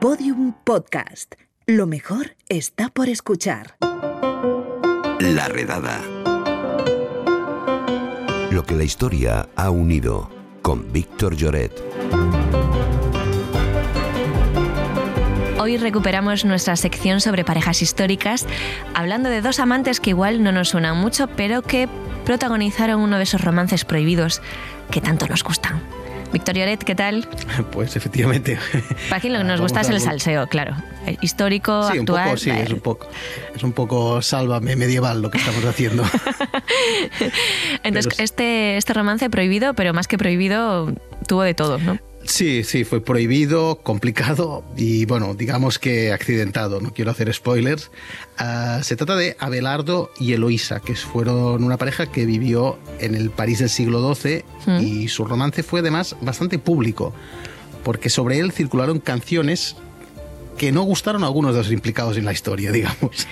Podium Podcast. Lo mejor está por escuchar. La redada. Lo que la historia ha unido con Víctor Lloret. Hoy recuperamos nuestra sección sobre parejas históricas, hablando de dos amantes que igual no nos suenan mucho, pero que protagonizaron uno de esos romances prohibidos que tanto nos gustan. Victoria Oret, ¿qué tal? Pues efectivamente. Para lo que nos gusta es el salseo, claro. El histórico, sí, actual. Un poco, sí, es un poco, es un poco sálvame medieval lo que estamos haciendo. Entonces, este, este romance prohibido, pero más que prohibido, tuvo de todo, ¿no? Sí, sí, fue prohibido, complicado y bueno, digamos que accidentado, no quiero hacer spoilers. Uh, se trata de Abelardo y Eloísa, que fueron una pareja que vivió en el París del siglo XII mm. y su romance fue además bastante público, porque sobre él circularon canciones que no gustaron a algunos de los implicados en la historia, digamos.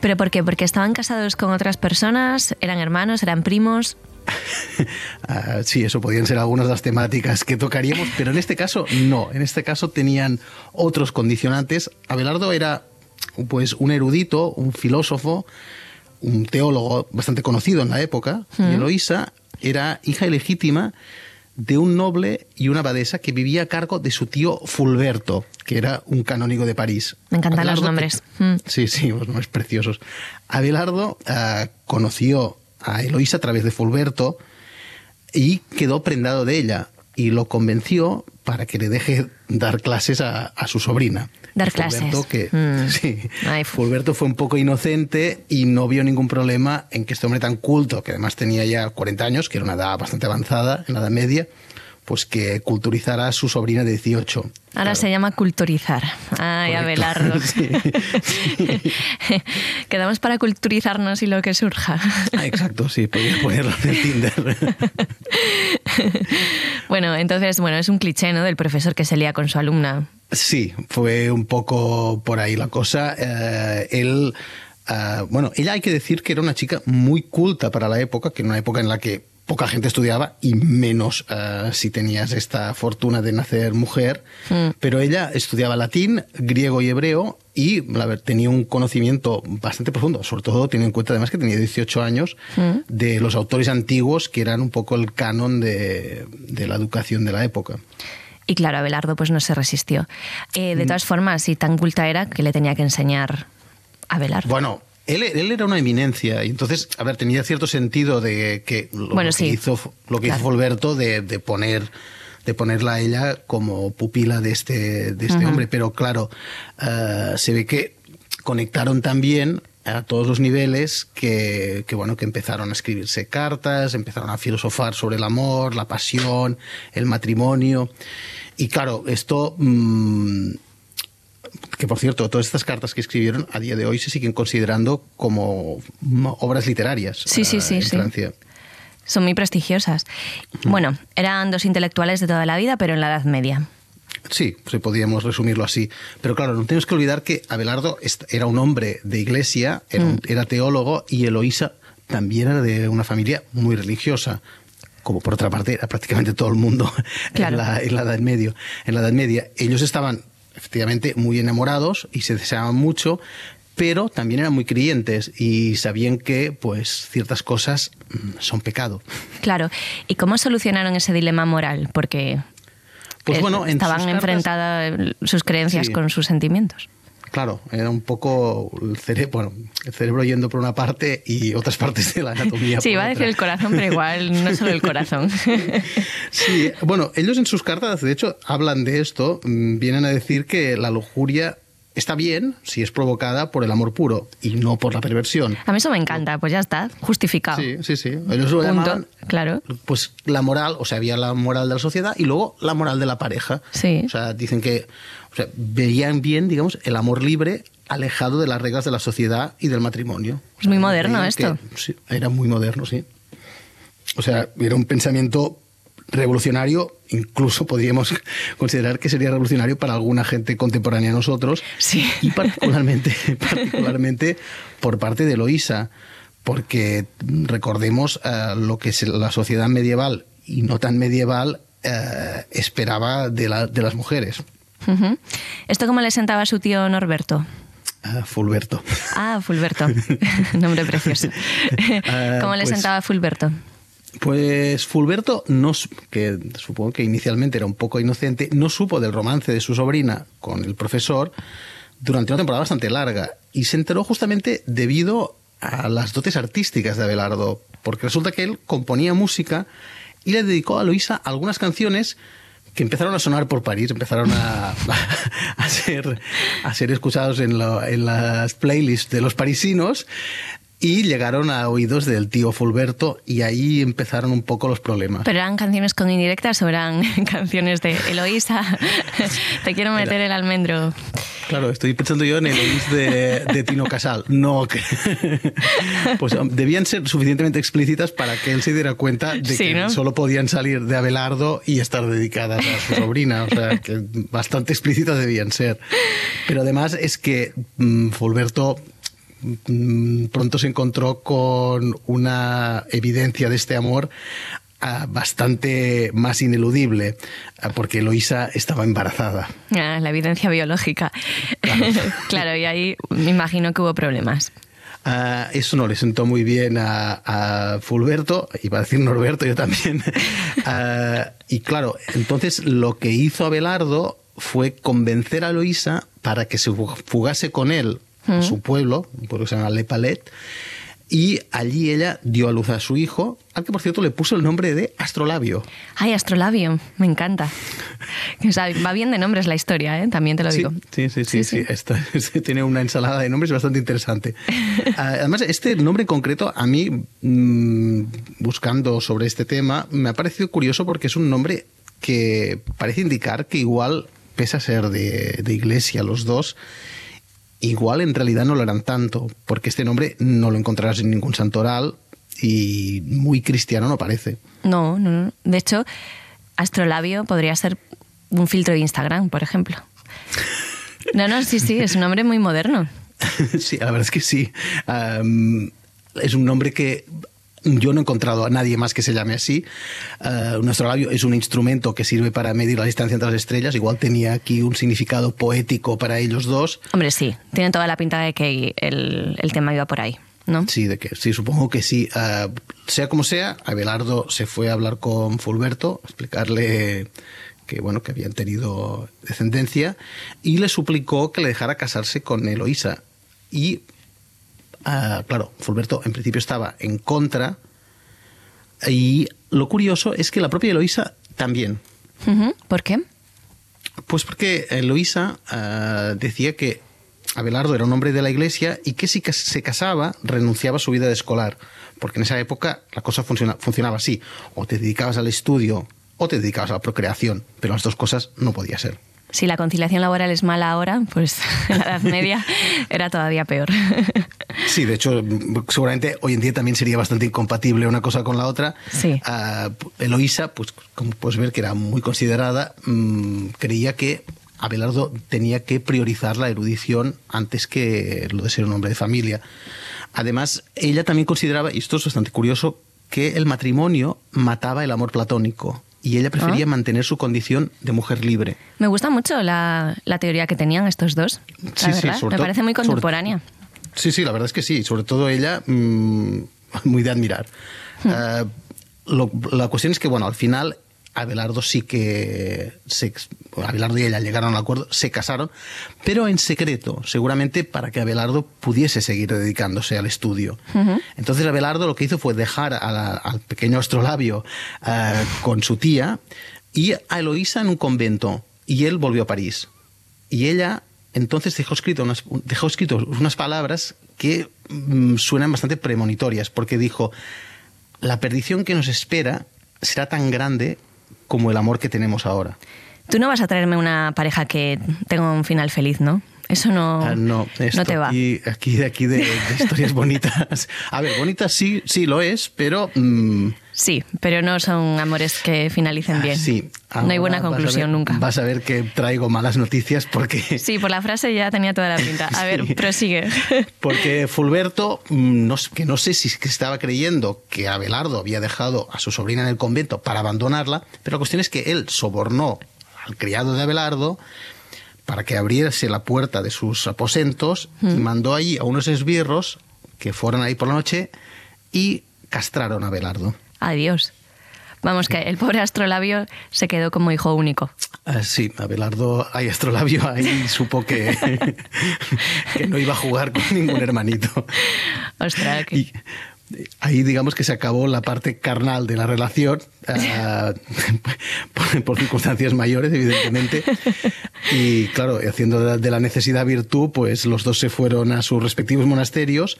¿Pero por qué? ¿Porque estaban casados con otras personas? ¿Eran hermanos? ¿Eran primos? Uh, sí, eso podían ser algunas de las temáticas que tocaríamos, pero en este caso no. En este caso tenían otros condicionantes. Abelardo era pues un erudito, un filósofo, un teólogo bastante conocido en la época, y Eloísa era hija ilegítima de un noble y una abadesa que vivía a cargo de su tío Fulberto, que era un canónigo de París. Me encantan Abelardo, los nombres. Mm. Sí, sí, los nombres preciosos. Abelardo uh, conoció a Eloísa a través de Fulberto y quedó prendado de ella y lo convenció para que le deje dar clases a, a su sobrina. Dar clases. Que, mm. sí, Ay, Fulberto fue un poco inocente y no vio ningún problema en que este hombre tan culto, que además tenía ya 40 años, que era una edad bastante avanzada en la Edad Media, pues que culturizara a su sobrina de 18. Ahora claro. se llama culturizar. Ay. Abelardo. Sí, sí. Quedamos para culturizarnos y lo que surja. Ah, exacto, sí, podría ponerlo en Tinder. bueno, entonces, bueno, es un cliché, ¿no? Del profesor que se lía con su alumna. Sí, fue un poco por ahí la cosa. Eh, él, uh, bueno, ella hay que decir que era una chica muy culta para la época, que era una época en la que poca gente estudiaba y menos uh, si tenías esta fortuna de nacer mujer. Mm. Pero ella estudiaba latín, griego y hebreo y ver, tenía un conocimiento bastante profundo, sobre todo teniendo en cuenta además que tenía 18 años, mm. de los autores antiguos que eran un poco el canon de, de la educación de la época. Y claro, Abelardo pues no se resistió. Eh, de todas formas, si tan culta era, que le tenía que enseñar a Abelardo? Bueno, él, él, era una eminencia y entonces, a ver, tenía cierto sentido de que lo, bueno, lo sí. que hizo, lo que Claro. hizo Folberto de, de poner de ponerla a ella como pupila de este, de este hombre, pero claro, eh, se ve que conectaron también a todos los niveles que, que, bueno que empezaron a escribirse cartas, empezaron a filosofar sobre el amor, la pasión, el matrimonio y claro esto mm, que por cierto, todas estas cartas que escribieron a día de hoy se siguen considerando como obras literarias Sí, sí, eh, sí, en sí. Francia. Son muy prestigiosas. Bueno, eran dos intelectuales de toda la vida, pero en la Edad Media. Sí, sí, podríamos resumirlo así. Pero claro, no tenemos que olvidar que Abelardo era un hombre de iglesia, era, un- Mm. era teólogo, y Eloísa también era de una familia muy religiosa. Como por otra parte era prácticamente todo el mundo Claro. en, la, en la Edad Medio, en la Edad Media. Ellos estaban efectivamente muy enamorados y se deseaban mucho, pero también eran muy creyentes y sabían que pues ciertas cosas mm, son pecado. Claro. ¿Y cómo solucionaron ese dilema moral? Porque Pues eh, bueno, en estaban enfrentadas sus creencias Sí. con sus sentimientos. Claro, era un poco el cerebro, bueno, el cerebro yendo por una parte y otras partes de la anatomía. Sí, iba a decir el corazón, pero igual no solo el corazón. Sí, bueno, ellos en sus cartas, de hecho, hablan de esto, mm, vienen a decir que la lujuria está bien si es provocada por el amor puro y no por la perversión. A mí eso me encanta, pues ya está, justificado. Sí, sí, sí. Ellos lo Punto. llamaban Claro. pues la moral, o sea, había la moral de la sociedad y luego la moral de la pareja. Sí. O sea, dicen que o sea, veían bien, digamos, el amor libre alejado de las reglas de la sociedad y del matrimonio. Es muy O sea, moderno esto. que- sí, era muy moderno, sí. O sea, era un pensamiento revolucionario, incluso podríamos considerar que sería revolucionario para alguna gente contemporánea a nosotros, Sí. y particularmente, particularmente por parte de Eloísa, porque recordemos eh, lo que la sociedad medieval y no tan medieval eh, esperaba de, la- de las mujeres. ¿Esto cómo le sentaba a su tío Norberto? Ah, Fulberto. Ah, Fulberto. Nombre precioso. Ah, ¿Cómo le pues- sentaba a Fulberto? Pues Fulberto, no, que supongo que inicialmente era un poco inocente, no supo del romance de su sobrina con el profesor durante una temporada bastante larga y se enteró justamente debido a las dotes artísticas de Abelardo, porque resulta que él componía música y le dedicó a Luisa algunas canciones que empezaron a sonar por París, empezaron a, a ser, a escuchados en, en las playlists de los parisinos y llegaron a oídos del tío Fulberto y ahí empezaron un poco los problemas. ¿Pero eran canciones con indirectas o eran canciones de Eloísa? Te quiero meter el almendro. Claro, estoy pensando yo en el oís de, de Tino Casal. No, que. Pues um, debían ser suficientemente explícitas para que él se diera cuenta de Sí, que ¿no? solo podían salir de Abelardo y estar dedicadas a su sobrina. O sea, que bastante explícitas debían ser. Pero además es que mm, Fulberto pronto se encontró con una evidencia de este amor ah, bastante más ineludible, ah, porque Eloísa estaba embarazada. Ah, la evidencia biológica. Claro. y ahí me imagino que hubo problemas. Eso no le sentó muy bien a, a Fulberto, iba a decir Norberto, yo también. Y claro, entonces lo que hizo Abelardo fue convencer a Luisa para que se fu- fugase con él a su pueblo, un pueblo que se llama Le Palet, y allí ella dio a luz a su hijo, al que por cierto le puso el nombre de Astrolabio. Ay, Astrolabio, me encanta. O sea, va bien de nombres la historia, ¿eh? también te lo Sí, digo. Sí, sí, sí, sí. Esta- tiene una ensalada de nombres bastante interesante. Ah, Además, este nombre en concreto, a mí, mm, buscando sobre este tema, me ha parecido curioso porque es un nombre que parece indicar que igual, pese a ser de, de iglesia los dos, igual en realidad no lo eran tanto, porque este nombre no lo encontrarás en ningún santoral y muy cristiano no parece. No, no, no. De hecho, Astrolabio podría ser un filtro de Instagram, por ejemplo. No, no, sí, sí, es un nombre muy moderno. sí, la verdad es que sí. Es un nombre que yo no he encontrado a nadie más que se llame así. Ah, un astrolabio es un instrumento que sirve para medir la distancia entre las estrellas. Igual tenía aquí un significado poético para ellos dos. Hombre, sí, tiene toda la pinta de que el, el tema iba por ahí, ¿no? Sí, de que sí, supongo que sí. Ah, sea como sea, Abelardo se fue a hablar con Fulberto, explicarle que bueno, que habían tenido descendencia, y le suplicó que le dejara casarse con Eloísa. Y ah, claro, Fulberto en principio estaba en contra. Y lo curioso es que la propia Eloísa también. ¿Por qué? Pues porque Eloísa ah, decía que Abelardo era un hombre de la iglesia y que si se casaba renunciaba a su vida de escolar. Porque en esa época la cosa funciona- funcionaba así. O te dedicabas al estudio o te dedicabas a la procreación. Pero las dos cosas no podía ser. Si la conciliación laboral es mala ahora, pues en la Edad Media era todavía peor. Sí, de hecho, seguramente hoy en día también sería bastante incompatible una cosa con la otra. Sí. Ah, Eloísa, pues como puedes ver que era muy considerada, mm, creía que Abelardo tenía que priorizar la erudición antes que lo de ser un hombre de familia. Además, ella también consideraba, y esto es bastante curioso, que el matrimonio mataba el amor platónico y ella prefería Ah. mantener su condición de mujer libre. Me gusta mucho la, la teoría que tenían estos dos. La Sí, sí, sobre Me parece muy sobre- contemporánea. Sí, sí, la verdad es que sí. Sobre todo ella, mm, muy de admirar. Hmm. Eh, lo- la cuestión es que, bueno, al final Abelardo sí que... Se, Abelardo y ella llegaron al acuerdo, se casaron, pero en secreto, seguramente para que Abelardo pudiese seguir dedicándose al estudio. Entonces Abelardo lo que hizo fue dejar la- al pequeño astrolabio eh, con su tía y a Eloísa en un convento. Y él volvió a París. Y ella entonces dejó escrito unas, dejó escrito unas palabras que mm, suenan bastante premonitorias, porque dijo, la perdición que nos espera será tan grande como el amor que tenemos ahora. Tú no vas a traerme una pareja que tenga un final feliz, ¿no? Eso no, Ah, no, esto no te va. Aquí, aquí, de, aquí de, de historias bonitas. A ver, bonitas sí, sí lo es, pero... mm, Sí, pero no son amores que finalicen bien. Ah, sí. no hay buena vas conclusión ver- nunca. Vas a ver que traigo malas noticias porque... Sí, por la frase ya tenía toda la pinta. A ver, prosigue. Porque Fulberto, mm, no, que no sé si estaba creyendo que Abelardo había dejado a su sobrina en el convento para abandonarla, pero la cuestión es que él sobornó al criado de Abelardo para que abriese la puerta de sus aposentos y mandó allí a unos esbirros que fueron ahí por la noche y castraron a Belardo. Adiós. Vamos, que el pobre astrolabio se quedó como hijo único. Ah, sí, Abelardo, hay astrolabio ahí supo que, que no iba a jugar con ningún hermanito. Ostras, que... Y ahí digamos que se acabó la parte carnal de la relación, ah, por, por circunstancias mayores, evidentemente. Y claro, haciendo de la necesidad virtud, pues los dos se fueron a sus respectivos monasterios,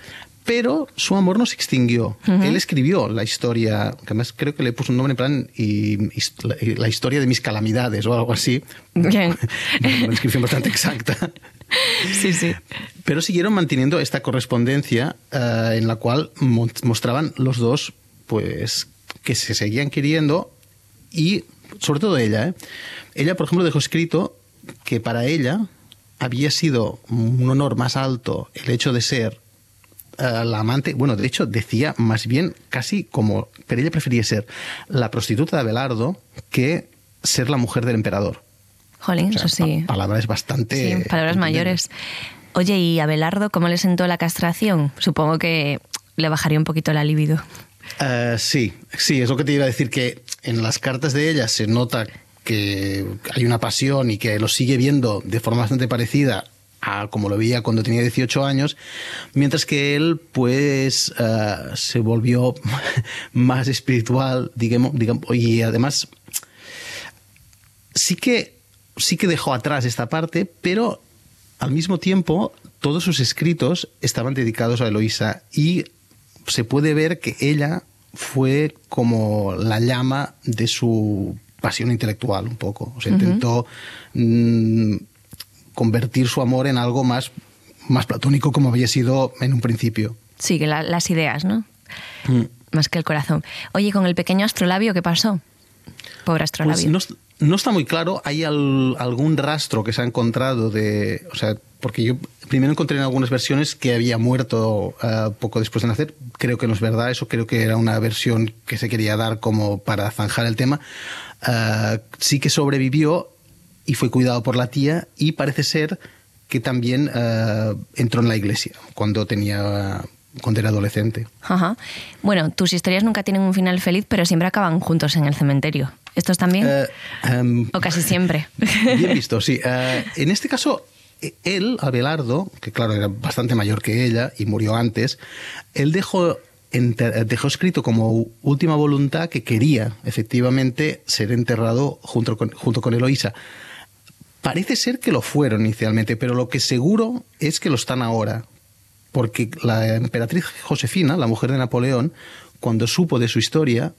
pero su amor no se extinguió. Él escribió la historia, que además creo que le puso un nombre en plan y, la, historia de mis calamidades o algo así. Bien. Una descripción bastante exacta. Sí, sí. Pero siguieron manteniendo esta correspondencia eh, en la cual mo- mostraban los dos pues que se seguían queriendo y sobre todo ella. ¿eh? Ella, por ejemplo, dejó escrito que para ella había sido un honor más alto el hecho de ser eh, la amante, bueno, de hecho decía más bien casi como, pero ella prefería ser la prostituta de Abelardo que ser la mujer del emperador. Jolín, O sea, eso sí. pa- palabras bastante... Sí, palabras mayores. Oye, ¿y a Belardo cómo le sentó la castración? Supongo que le bajaría un poquito la libido. Eh, sí, sí, es lo que te iba a decir, que en las cartas de ella se nota que hay una pasión y que lo sigue viendo de forma bastante parecida a como lo veía cuando tenía 18 años, mientras que él pues eh, se volvió más espiritual, digamos, digamos, y además sí que, sí que dejó atrás esta parte, pero al mismo tiempo todos sus escritos estaban dedicados a Eloísa y se puede ver que ella fue como la llama de su pasión intelectual un poco. O sea, intentó mm, convertir su amor en algo más, más platónico como había sido en un principio. Sí, que la- las ideas, ¿no? Mm. Más que el corazón. Oye, con el pequeño astrolabio, ¿qué pasó? Pobre astrolabio. Pues no, no está muy claro. Hay al- algún rastro que se ha encontrado de. O sea, porque yo primero encontré en algunas versiones que había muerto eh, poco después de nacer. Creo que no es verdad. Eso creo que era una versión que se quería dar como para zanjar el tema. Eh, sí que sobrevivió y fue cuidado por la tía y parece ser que también eh, entró en la iglesia cuando tenía cuando era adolescente. Ajá. Bueno, tus historias nunca tienen un final feliz, pero siempre acaban juntos en el cementerio. ¿Estos también? Eh, em, o casi siempre. Bien visto, sí. Eh, en este caso, él, Abelardo, que claro era bastante mayor que ella y murió antes, él dejó, dejó escrito como última voluntad que quería efectivamente ser enterrado junto con, junto con Eloísa. Parece ser que lo fueron inicialmente, pero lo que seguro es que lo están ahora. Porque la emperatriz Josefina, la mujer de Napoleón, cuando supo de su historia,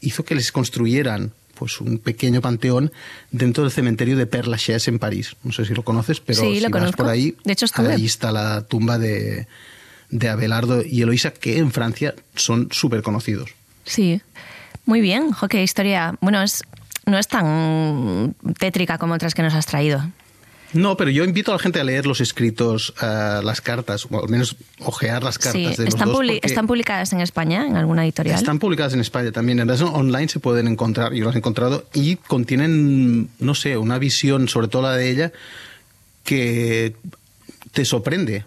hizo que les construyeran pues un pequeño panteón dentro del cementerio de Père Lachaise en París. No sé si lo conoces, pero Sí, si lo vas conozco. por ahí, De hecho, ahí está la tumba de, de Abelardo y Eloísa, que en Francia son súper conocidos. Sí. Muy bien. Jo, qué historia. Bueno, es, no es tan tétrica como otras que nos has traído. No, pero yo invito a la gente a leer los escritos, eh, las cartas, o al menos ojear las cartas Sí. de los ¿Están, dos. publi- porque- ¿Están publicadas en España, en alguna editorial? Están publicadas en España también. En versión online se pueden encontrar, yo las he encontrado, y contienen, no sé, una visión, sobre todo la de ella, que te sorprende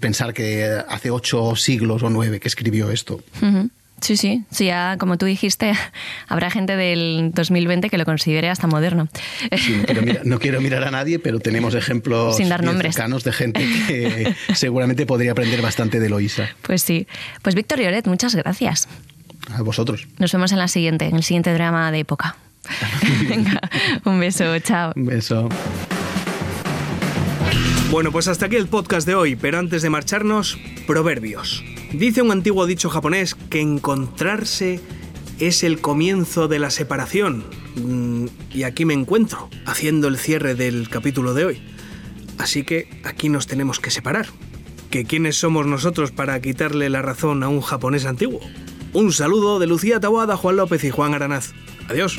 pensar que hace ocho siglos o nueve que escribió esto. Ujú. Sí, sí, sí, ya como tú dijiste, habrá gente del 2020 que lo considere hasta moderno. Sí, no, quiero mirar, no quiero mirar a nadie, pero tenemos ejemplos Sin dar nombres. cercanos de gente que seguramente podría aprender bastante de Loisa. Pues sí. Pues Víctor Lloret, muchas gracias. A vosotros. Nos vemos en la siguiente, en el siguiente drama de época. Venga, un beso, chao. Un beso. Bueno, pues hasta aquí el podcast de hoy, pero antes de marcharnos, proverbios. Dice un antiguo dicho japonés que encontrarse es el comienzo de la separación. Mm, Y aquí me encuentro, haciendo el cierre del capítulo de hoy. Así que aquí nos tenemos que separar. ¿Que quiénes somos nosotros para quitarle la razón a un japonés antiguo? Un saludo de Lucía Tawada, Juan López y Juan Aranaz. Adiós.